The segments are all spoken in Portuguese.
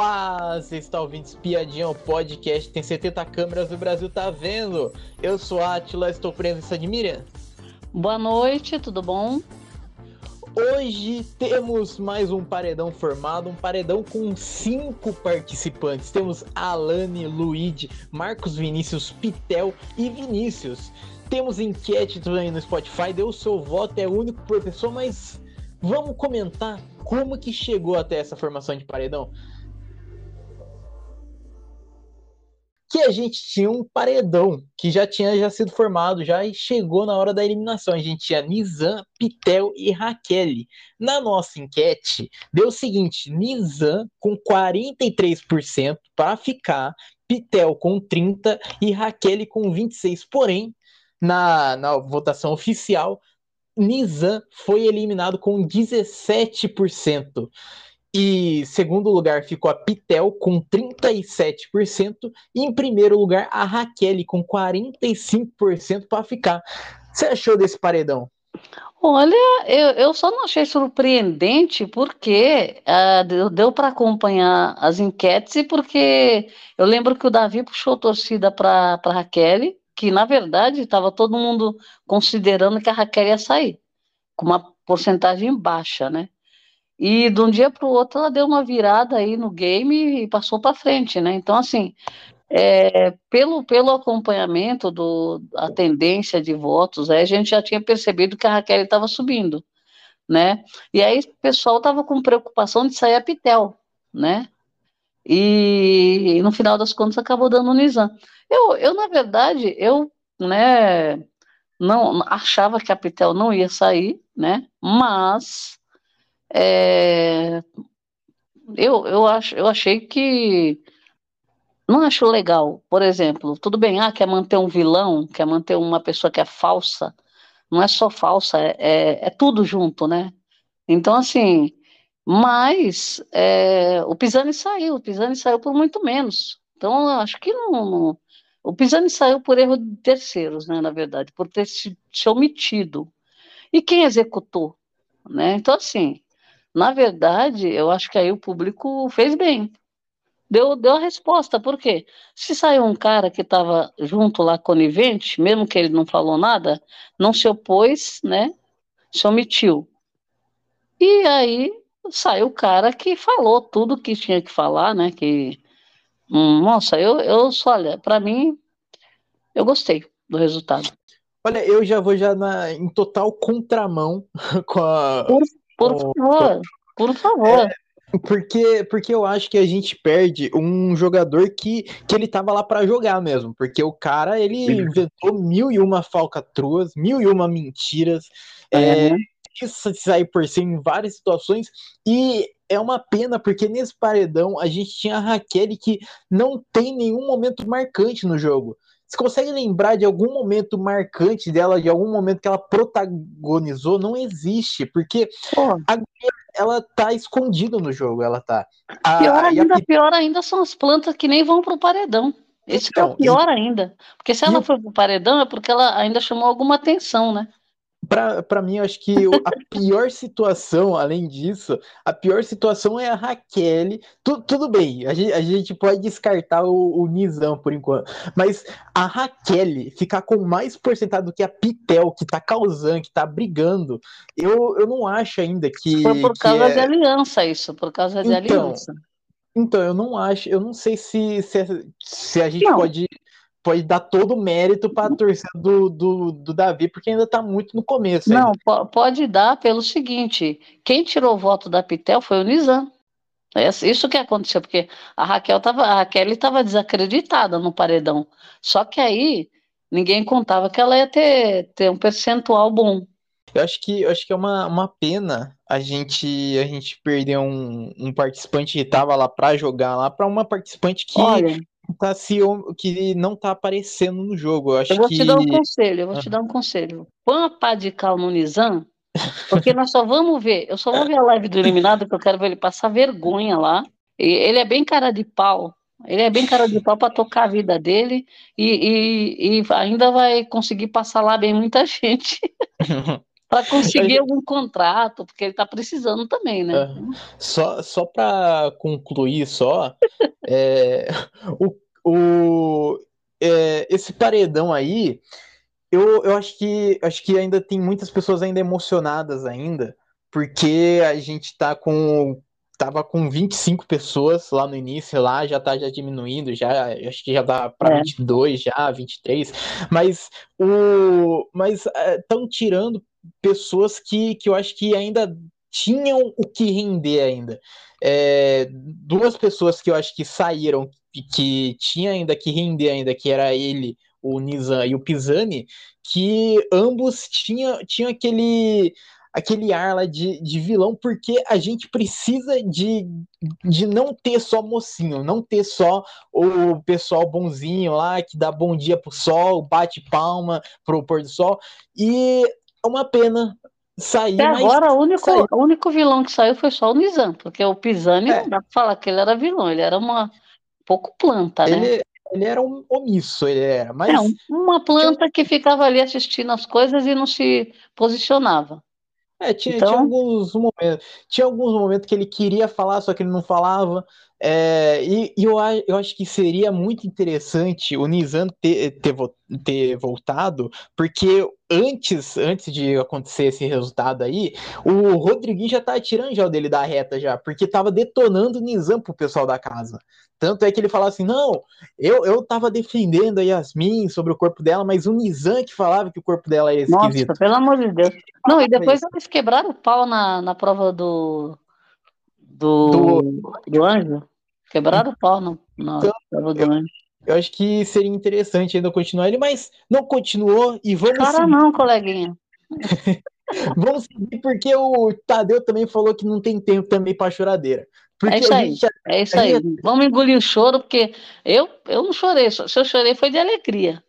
Olá, você está ouvindo Espiadinha, o podcast tem 70 câmeras, o Brasil tá vendo. Eu sou a Atila, estou presença de Miriam. Boa noite, tudo bom? Hoje temos mais um paredão formado, um paredão com cinco participantes. Temos Alane, Luigi, Marcos Vinícius, Pitel e Vinícius. Temos enquete também no Spotify, deu o seu voto, é único por pessoa, mas vamos comentar como que chegou até essa formação de paredão. Que a gente tinha um paredão que já tinha já sido formado, já e chegou na hora da eliminação. A gente tinha Nizam, Pitel e Raquel. Na nossa enquete, deu o seguinte: Nizam com 43% para ficar, Pitel com 30% e Raquel com 26%. Porém, na, na votação oficial, Nizam foi eliminado com 17%. E segundo lugar ficou a Pitel com 37%. E em primeiro lugar a Raquel com 45% para ficar. Você achou desse paredão? Olha, eu, eu só não achei surpreendente porque uh, deu, para acompanhar as enquetes e porque eu lembro que o Davi puxou torcida para Raquel, que na verdade estava todo mundo considerando que a Raquel ia sair, com uma porcentagem baixa, né? E de um dia para o outro ela deu uma virada aí no game e passou para frente, né? Então, assim, é, pelo, pelo acompanhamento do, a tendência de votos, aí a gente já tinha percebido que a Raquel estava subindo, né? E aí o pessoal estava com preocupação de sair a Pitel, né? E, e, no final das contas acabou dando o Nizam. Eu, eu, na verdade, eu, né, não achava que a Pitel não ia sair, né? Mas é, eu, eu, acho, eu achei que. Não acho legal, por exemplo, tudo bem, ah, quer manter um vilão, quer manter uma pessoa que é falsa, não é só falsa, é, é, é tudo junto, né? Então, assim, mas é, o Pisani saiu, o Pisani saiu por muito menos. Então, acho que não, não, o Pisani saiu por erro de terceiros, né, na verdade, por ter se, se omitido. E quem executou? Né? Então, assim, na verdade, eu acho que aí o público fez bem. Deu, deu a resposta, por quê? Se saiu um cara que estava junto lá, conivente, mesmo que ele não falou nada, não se opôs, né? Se omitiu. E aí saiu o cara que falou tudo que tinha que falar, né? Que, hum, nossa, eu, eu só, olha, para mim, eu gostei do resultado. Olha, eu já vou já na, em total contramão com a, por por favor, por favor. É, porque, porque eu acho que a gente perde um jogador que, que ele tava lá para jogar mesmo. Porque o cara, ele Sim. inventou mil e uma falcatruas, mil e uma mentiras. É, é sair por cima em várias situações. E é uma pena, porque nesse paredão a gente tinha a Raquel que não tem nenhum momento marcante no jogo. Você consegue lembrar de algum momento marcante dela, de algum momento que ela protagonizou? Não existe, porque agora ela tá escondida no jogo, ela tá. A, pior, ainda, a... pior ainda são as plantas que nem vão pro paredão. Esse então, é o então, pior e... ainda. Porque se ela e... for pro paredão é porque ela ainda chamou alguma atenção, né? Para mim, eu acho que a pior situação, além disso, a pior situação é a Raquel. Tu, tudo bem, a gente, a gente pode descartar o, o Nizam por enquanto, mas a Raquel ficar com mais porcentagem do que a Pitel, que tá causando, que tá brigando, eu, eu não acho ainda que. Foi por causa é... de aliança, isso, por causa de então, aliança. Então, eu não acho, eu não sei se, se, se a gente não. pode pode dar todo o mérito para a torcida do, do, do, Davi, porque ainda está muito no começo. Não, pode dar pelo seguinte: quem tirou o voto da Pitel foi o Nizam. É isso que aconteceu, porque a Raquel tava, a Raquel estava desacreditada no paredão. Só que aí ninguém contava que ela ia ter, ter um percentual bom. Eu acho que, eu acho que é uma, uma pena a gente a gente perder um, um participante que estava lá para jogar lá para uma participante que Olha, tá se que não tá aparecendo no jogo. Eu, acho eu vou que... te dar um conselho, eu vou ah. te dar um conselho. Põe a pá de cal no Nizam, porque nós só vamos ver, eu só vou ver a live do eliminado, que eu quero ver ele passar vergonha lá. E ele é bem cara de pau. Ele é bem cara de pau para tocar a vida dele e, e, e, ainda vai conseguir passar lá bem muita gente. para conseguir algum contrato, porque ele está precisando também, né? É. Só, só para concluir, só, é, o, o, é, esse paredão aí, eu, eu acho que acho que ainda tem muitas pessoas ainda emocionadas ainda, porque a gente tá com tava com 25 pessoas lá no início, lá já tá já diminuindo, já acho que já dá para é. 22 já, 23, mas o mas estão é, tirando pessoas que, que eu acho que ainda tinham o que render ainda. É, duas pessoas que eu acho que saíram que tinha ainda que render ainda, que era ele, o Nizam e o Pisani, que ambos tinham, tinham aquele aquele ar lá de, de vilão, porque a gente precisa de, de não ter só mocinho, não ter só o pessoal bonzinho lá que dá bom dia pro sol, bate palma pro pôr do sol. E uma pena sair. Até agora, o único, o único vilão que saiu foi só o Nizam, porque o Pisani é. não dá pra falar que ele era vilão, ele era uma pouco planta, né? Ele, ele era um omisso, ele era, mas... É, uma planta que ficava ali assistindo as coisas e não se posicionava. É, tinha, então... tinha alguns momentos. Tinha alguns momentos que ele queria falar, só que ele não falava. É, e, e eu, eu acho que seria muito interessante o Nizam ter, ter, ter voltado, porque antes, antes de acontecer esse resultado aí, o Rodriguinho já tá tirando já o dele da reta já, porque tava detonando o Nizam pro pessoal da casa. Tanto é que ele falava assim: não, eu, eu tava defendendo a Yasmin sobre o corpo dela, mas o Nizam que falava que o corpo dela é esquisito. Nossa, pelo amor de Deus. Não, e depois eles quebraram o pau na, na prova do, do, do, do anjo. Quebraram o pau no, na então, do eu, anjo. Eu acho que seria interessante ainda continuar ele, mas não continuou e vamos. Cara, seguir. não, coleguinha. vamos seguir porque o Tadeu também falou que não tem tempo também para choradeira. Porque é isso aí. Já... É isso aí. Gente... Vamos engolir o choro, porque eu, eu não chorei. Se eu chorei foi de alegria.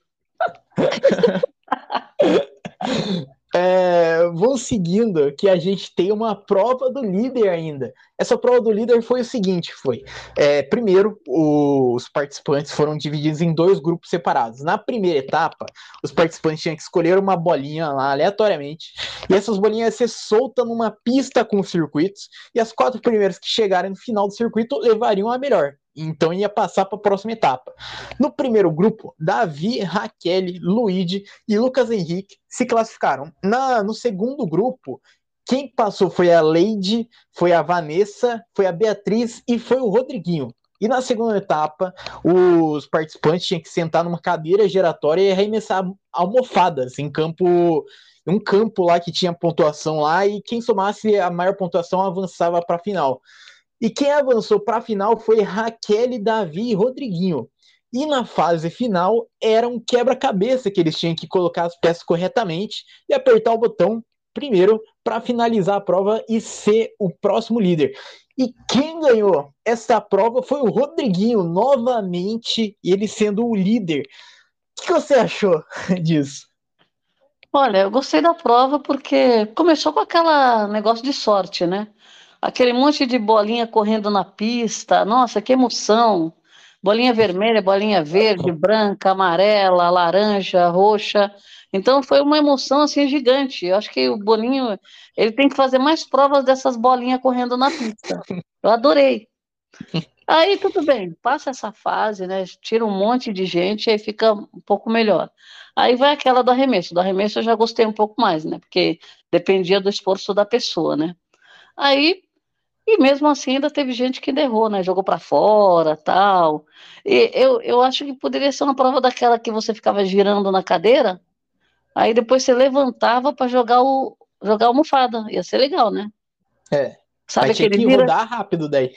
É, vou seguindo que a gente tem uma prova do líder ainda. Essa prova do líder foi o seguinte: foi é, primeiro os participantes foram divididos em dois grupos separados. Na primeira etapa, os participantes tinham que escolher uma bolinha lá aleatoriamente, e essas bolinhas ser soltas numa pista com circuitos, e as quatro primeiras que chegarem no final do circuito levariam a melhor. Então ia passar para a próxima etapa. No primeiro grupo, Davi, Raquel, Luigi e Lucas Henrique se classificaram. Na, no segundo grupo, quem passou foi a Leide, foi a Vanessa, foi a Beatriz e foi o Rodriguinho. E na segunda etapa, os participantes tinham que sentar numa cadeira giratória e arremessar almofadas em campo, um campo lá que tinha pontuação lá e quem somasse a maior pontuação avançava para a final. E quem avançou para a final foi Raquel, Davi e Rodriguinho. E na fase final era um quebra-cabeça que eles tinham que colocar as peças corretamente e apertar o botão primeiro para finalizar a prova e ser o próximo líder. E quem ganhou essa prova foi o Rodriguinho, novamente, ele sendo o líder. O que você achou disso? Olha, eu gostei da prova porque começou com aquela negócio de sorte, né? aquele monte de bolinha correndo na pista. Nossa, que emoção! Bolinha vermelha, bolinha verde, branca, amarela, laranja, roxa. Então foi uma emoção assim gigante. Eu acho que o Boninho, ele tem que fazer mais provas dessas bolinhas correndo na pista. Eu adorei. Aí tudo bem, passa essa fase, né? Tira um monte de gente, aí fica um pouco melhor. Aí vai aquela do arremesso. Do arremesso eu já gostei um pouco mais, né? Porque dependia do esforço da pessoa, né? Aí e mesmo assim ainda teve gente que derrou, né? Jogou para fora, tal. E eu, eu acho que poderia ser uma prova daquela que você ficava girando na cadeira, aí depois você levantava para jogar o jogar a almofada. Ia ser legal, né? É. Sabe aquele que vira... rodar rápido daí.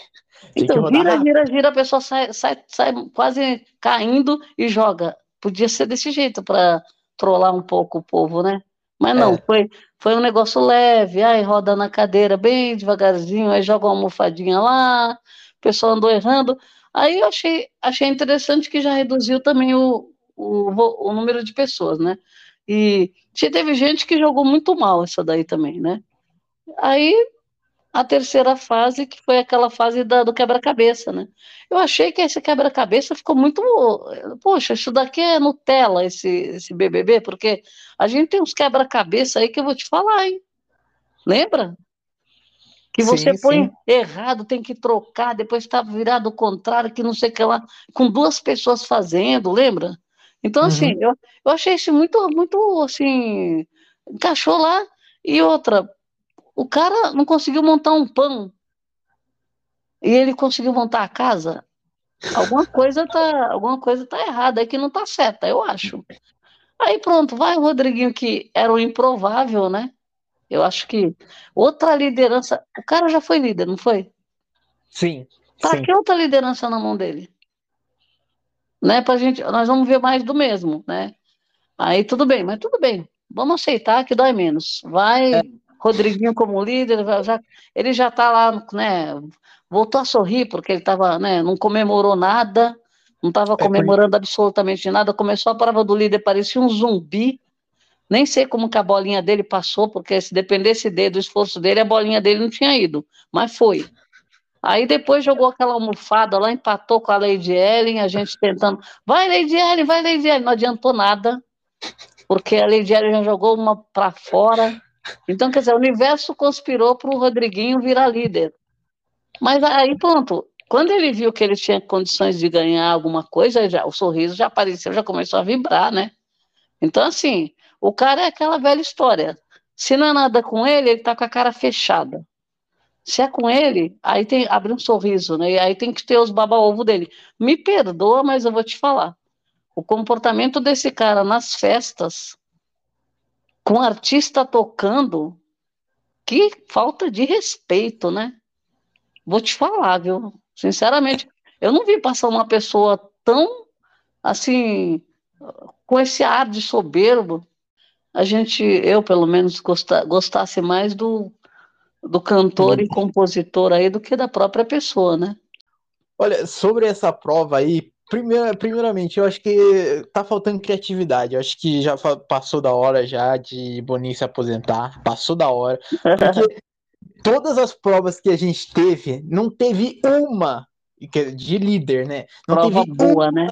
então, gira, rápido. gira, a pessoa sai, sai, sai quase caindo e joga. Podia ser desse jeito para trollar um pouco o povo, né? Mas não, é. foi, foi um negócio leve, aí roda na cadeira bem devagarzinho, aí joga uma almofadinha lá, o pessoal andou errando. Aí eu achei, achei interessante que já reduziu também o, o, o número de pessoas, né? E teve gente que jogou muito mal essa daí também, né? Aí a terceira fase, que foi aquela fase da, do quebra-cabeça, né? Eu achei que esse quebra-cabeça ficou muito. Poxa, isso daqui é Nutella, esse, esse BBB, porque a gente tem uns quebra-cabeça aí que eu vou te falar, hein? Lembra? Que você sim, põe sim. errado, tem que trocar, depois está virado o contrário, que não sei o que lá, com duas pessoas fazendo, lembra? Então, assim, uhum. eu, eu achei isso muito, muito, assim, encaixou lá. E outra, o cara não conseguiu montar um pão e ele conseguiu montar a casa. Alguma coisa tá, alguma coisa tá errada aí que não tá certa, eu acho. Aí pronto, vai o Rodriguinho que era o improvável, né? Eu acho que outra liderança. O cara já foi líder, não foi? Sim. Para que outra liderança na mão dele? Né? Pra gente, nós vamos ver mais do mesmo, né? Aí tudo bem, mas tudo bem. Vamos aceitar que dói menos. Vai, é. Rodriguinho como líder, já, ele já está lá, né? Voltou a sorrir porque ele tava, né? Não comemorou nada, não estava é comemorando absolutamente nada. Começou a prova do líder, parecia um zumbi nem sei como que a bolinha dele passou, porque se dependesse dele, do esforço dele, a bolinha dele não tinha ido, mas foi. Aí depois jogou aquela almofada lá, empatou com a Lady Ellen, a gente tentando, vai Lady Ellen, vai Lady Ellen, não adiantou nada, porque a Lady Ellen já jogou uma para fora. Então, quer dizer, o universo conspirou para o Rodriguinho virar líder. Mas aí pronto, quando ele viu que ele tinha condições de ganhar alguma coisa, já, o sorriso já apareceu, já começou a vibrar, né? Então, assim, o cara é aquela velha história. Se não é nada com ele, ele tá com a cara fechada. Se é com ele, aí tem abre um sorriso, né? E aí tem que ter os baba-ovo dele. Me perdoa, mas eu vou te falar. O comportamento desse cara nas festas, com o artista tocando, que falta de respeito, né? Vou te falar, viu? Sinceramente, eu não vi passar uma pessoa tão assim, com esse ar de soberbo, a gente, eu pelo menos, gostasse mais do, do cantor e compositor aí do que da própria pessoa, né? Olha, sobre essa prova aí, primeira, primeiramente, eu acho que tá faltando criatividade. Eu acho que já passou da hora já de Boninho se aposentar. Passou da hora. Porque todas as provas que a gente teve, não teve uma de líder, né? Não Prova teve boa, uma, né?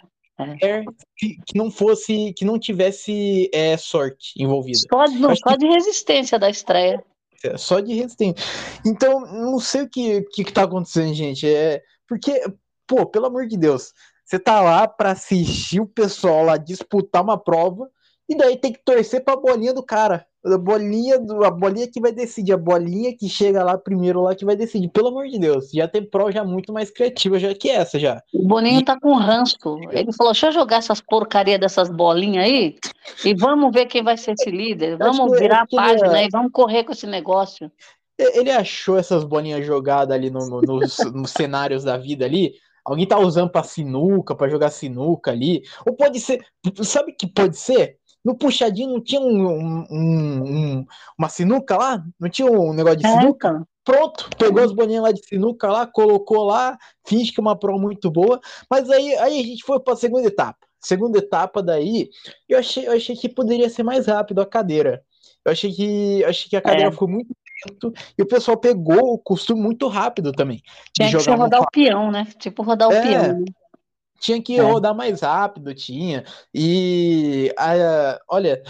é. que, que, não fosse, que não tivesse é, sorte envolvida. Só, não, só que... de resistência da estreia. É, só de resistência. Então, não sei o que, que, que tá acontecendo, gente. É porque, pô, pelo amor de Deus, você tá lá para assistir o pessoal lá disputar uma prova e daí tem que torcer pra bolinha do cara. A bolinha, do, a bolinha que vai decidir, a bolinha que chega lá primeiro lá que vai decidir. Pelo amor de Deus, já tem prova já muito mais criativa já que essa já. O Boninho e... tá com ranço. Ele falou: deixa eu jogar essas porcaria dessas bolinhas aí e vamos ver quem vai ser esse líder. Vamos virar a página aí, vamos correr com esse negócio. Ele achou essas bolinhas jogadas ali no, no, nos, nos cenários da vida ali. Alguém tá usando pra sinuca, para jogar sinuca ali. Ou pode ser. Sabe que pode ser? No puxadinho não tinha um, um, um, uma sinuca lá? Não tinha um negócio de é, sinuca? Então. Pronto, pegou as boninhas lá de sinuca lá, colocou lá, finge que é uma prova muito boa. Mas aí, aí a gente foi para a segunda etapa. Segunda etapa daí, eu achei, eu achei que poderia ser mais rápido a cadeira. Eu achei que, achei que a cadeira é. ficou muito lento e o pessoal pegou o costume muito rápido também. Tinha que rodar o peão, né? Tipo rodar é, o peão. Tinha que é. rodar mais rápido, tinha. E a, olha,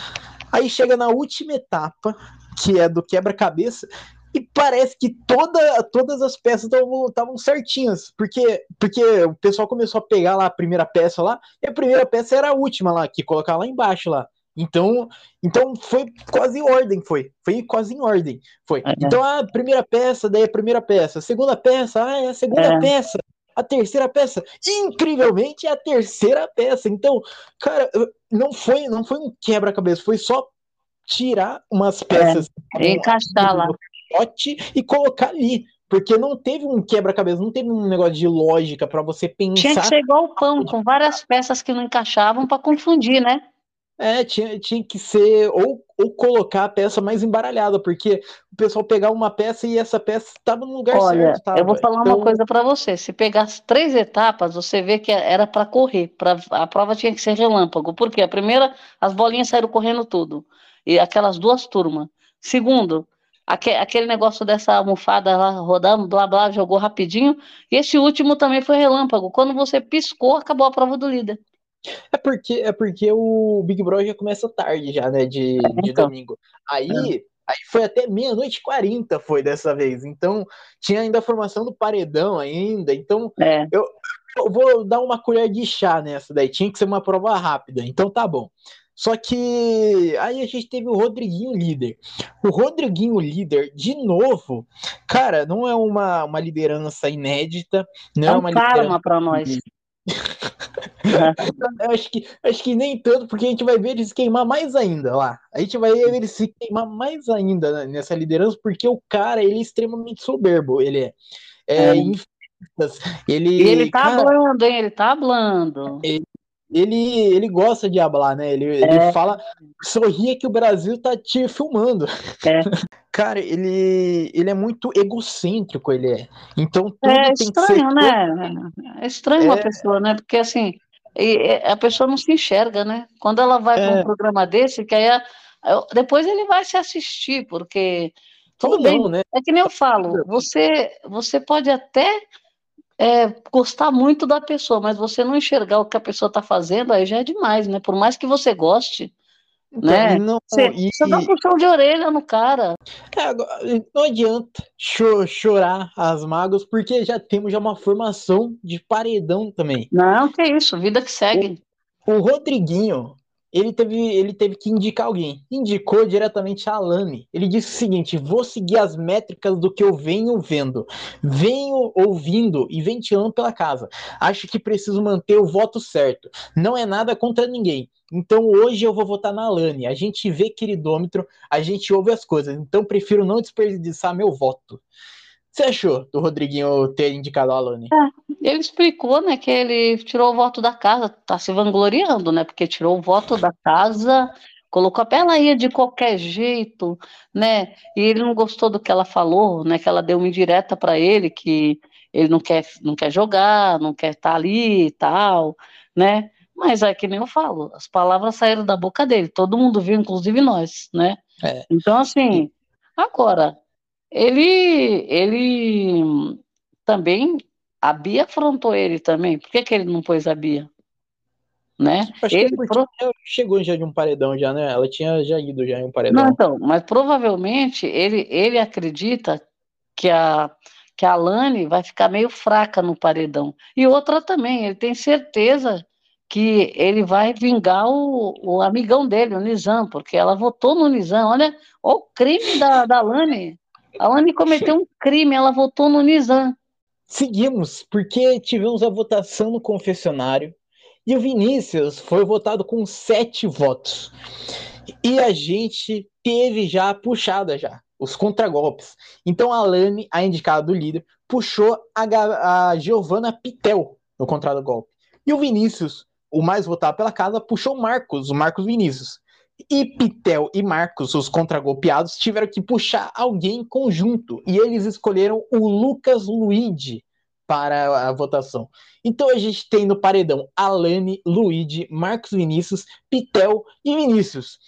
aí chega na última etapa, que é do quebra-cabeça, e parece que toda, todas as peças estavam certinhas, porque, porque o pessoal começou a pegar lá a primeira peça lá, e a primeira peça era a última lá, que colocar lá embaixo lá. Então, então foi quase em ordem, foi. Foi quase em ordem, foi. É. Então a primeira peça, daí a primeira peça, a segunda peça, ah, é a segunda é. peça a terceira peça. Incrivelmente é a terceira peça. Então, cara, não foi, não foi um quebra-cabeça, foi só tirar umas peças é, encaixar lá e colocar ali. Porque não teve um quebra-cabeça, não teve um negócio de lógica para você pensar. Tinha que ser igual o pão, com várias peças que não encaixavam para confundir, né? É, tinha, tinha que ser, ou, ou colocar a peça mais embaralhada, porque o pessoal pegar uma peça e essa peça estava no lugar Olha, certo. Tava. Eu vou falar então... uma coisa para você. Se pegar as três etapas, você vê que era para correr. Pra, a prova tinha que ser relâmpago. Porque a primeira, as bolinhas saíram correndo tudo. E aquelas duas turmas. Segundo, aquele negócio dessa almofada lá rodando, blá blá, jogou rapidinho. E esse último também foi relâmpago. Quando você piscou, acabou a prova do líder. É porque, é porque o Big Brother já começa tarde já, né, de, é, de então. domingo. Aí, é. aí foi até meia-noite e quarenta foi dessa vez. Então, tinha ainda a formação do paredão ainda. Então, é. eu, eu vou dar uma colher de chá nessa daí. Tinha que ser uma prova rápida. Então, tá bom. Só que aí a gente teve o Rodriguinho líder. O Rodriguinho líder, de novo, cara, não é uma, uma liderança inédita. Não é, é um uma karma para nós. acho, que, acho que nem tanto, porque a gente vai ver ele se queimar mais ainda lá. A gente vai ver ele se queimar mais ainda nessa liderança, porque o cara ele é extremamente soberbo. Ele é. é, é. Ele, ele tá cara, hablando, hein? Ele tá hablando. Ele, ele, ele gosta de hablar, né? Ele, é. ele fala, sorria que o Brasil tá te filmando. É. Cara, ele, ele é muito egocêntrico, ele é. Então tudo é tem estranho, que ser... né? É estranho é... uma pessoa, né? Porque assim, a pessoa não se enxerga, né? Quando ela vai para um é. programa desse, que aí a, depois ele vai se assistir, porque tudo Ou bem, não, né? é que nem eu falo, você, você pode até é, gostar muito da pessoa, mas você não enxergar o que a pessoa está fazendo, aí já é demais, né? Por mais que você goste, então, né? Não, você, e... você dá um puxão de orelha no cara. É, não adianta chorar as mágoas, porque já temos já uma formação de paredão também. Não, que isso, vida que segue. O, o Rodriguinho, ele teve, ele teve que indicar alguém. Indicou diretamente a Alane. Ele disse o seguinte: vou seguir as métricas do que eu venho vendo, venho ouvindo e ventilando pela casa. Acho que preciso manter o voto certo. Não é nada contra ninguém. Então hoje eu vou votar na Alane. A gente vê queridômetro, a gente ouve as coisas. Então prefiro não desperdiçar meu voto você achou do Rodriguinho ter indicado a Alane? É, ele explicou, né, que ele tirou o voto da casa, tá se vangloriando, né, porque tirou o voto da casa, colocou a ela ia de qualquer jeito, né, e ele não gostou do que ela falou, né, que ela deu uma indireta para ele, que ele não quer, não quer jogar, não quer estar tá ali e tal, né, mas é que nem eu falo, as palavras saíram da boca dele, todo mundo viu, inclusive nós, né, é. então assim, agora, ele, ele também, a Bia afrontou ele também. Por que, que ele não pôs a Bia? Né? Acho ele pro... chegou já de um paredão já, né? Ela tinha já ido já em um paredão. Não, então, mas provavelmente ele, ele acredita que a que a Lani vai ficar meio fraca no paredão. E outra também, ele tem certeza que ele vai vingar o, o amigão dele, o Nizam, porque ela votou no Nizam. Olha, olha o crime da, da Lani. A Lani cometeu um crime, ela votou no Nizam. Seguimos, porque tivemos a votação no confessionário e o Vinícius foi votado com sete votos. E a gente teve já puxada já, os contragolpes. Então a Lani, a indicada do líder, puxou a, a Giovanna Pitel no contragolpe. E o Vinícius, o mais votado pela casa, puxou o Marcos, o Marcos Vinícius. E Pitel e Marcos, os contragolpeados, tiveram que puxar alguém em conjunto. E eles escolheram o Lucas Luigi para a votação. Então a gente tem no paredão Alane, Luigi, Marcos Vinícius, Pitel e Vinícius.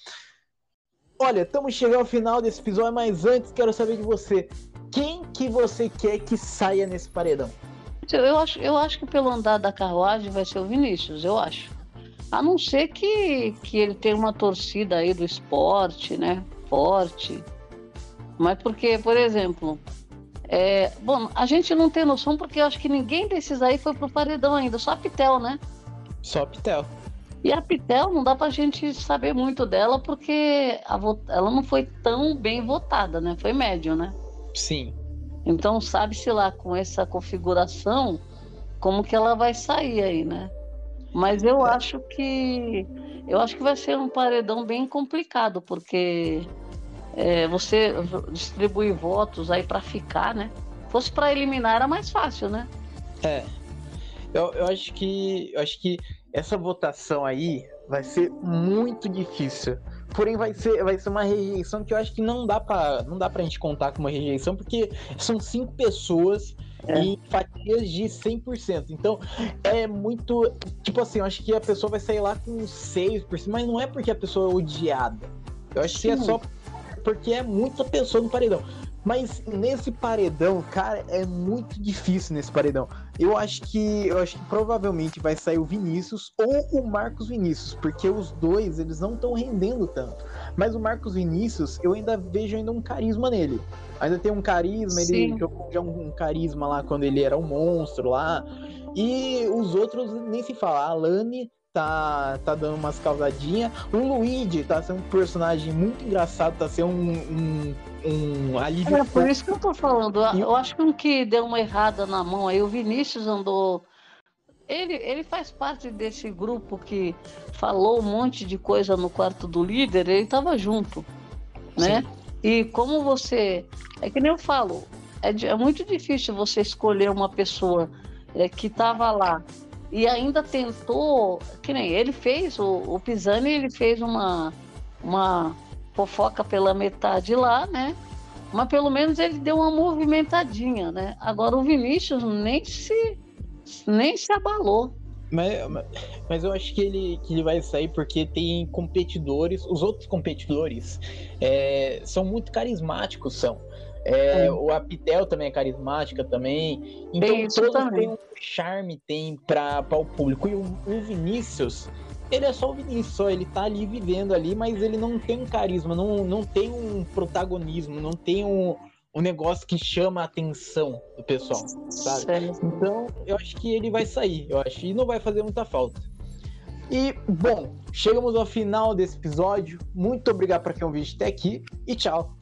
Olha, estamos chegando ao final desse episódio, mas antes quero saber de você. Quem que você quer que saia nesse paredão? Eu acho, eu acho que pelo andar da carruagem vai ser o Vinícius, eu acho. A não ser que, que ele tenha uma torcida aí do esporte, né? Forte. Mas porque, por exemplo, é, bom, a gente não tem noção porque eu acho que ninguém desses aí foi pro paredão ainda, só a Pitel, né? Só a Pitel. E a Pitel não dá pra gente saber muito dela porque ela não foi tão bem votada, né? Foi médio, né? Sim. Então sabe-se lá com essa configuração como que ela vai sair aí, né? Mas eu acho que eu acho que vai ser um paredão bem complicado, porque é, você distribuir votos aí para ficar, né? Fosse para eliminar era mais fácil, né? É. Eu, eu acho que eu acho que essa votação aí vai ser muito difícil. Porém, vai ser, vai ser uma rejeição que eu acho que não dá para não dá pra gente contar com uma rejeição, porque são cinco pessoas é. em fatias de 100%. Então, é muito. Tipo assim, eu acho que a pessoa vai sair lá com 6%, mas não é porque a pessoa é odiada. Eu acho que é só porque é muita pessoa no paredão. Mas nesse paredão, cara, é muito difícil nesse paredão. Eu acho que eu acho que provavelmente vai sair o Vinícius ou o Marcos Vinícius, porque os dois eles não estão rendendo tanto. Mas o Marcos Vinícius, eu ainda vejo ainda um carisma nele. Ainda tem um carisma, Sim. ele jogou já um, um carisma lá quando ele era um monstro lá. E os outros nem se fala. A Lani tá, tá dando umas causadinhas. O Luigi tá sendo um personagem muito engraçado, tá sendo um, um, um alívio. É por isso que eu tô falando. Eu acho que um que deu uma errada na mão aí, o Vinícius andou. Ele, ele faz parte desse grupo que falou um monte de coisa no quarto do líder, ele tava junto, né? Sim. E como você. É que nem eu falo, é, é muito difícil você escolher uma pessoa é, que tava lá e ainda tentou, que nem ele fez, o, o Pisani ele fez uma, uma fofoca pela metade lá, né? Mas pelo menos ele deu uma movimentadinha, né? Agora o Vinícius nem se nem se abalou. Mas, mas eu acho que ele, que ele vai sair porque tem competidores, os outros competidores é, são muito carismáticos, são. É, o Apitel também é carismática também. Então Isso todos também. têm um charme tem para o público. E o, o, Vinícius, ele é só o Vinícius, só ele tá ali vivendo ali, mas ele não tem um carisma, não, não tem um protagonismo, não tem um, um negócio que chama a atenção do pessoal, sabe? Então, eu acho que ele vai sair, eu acho, e não vai fazer muita falta. E, bom, chegamos ao final desse episódio. Muito obrigado para quem ouviu até aqui e tchau.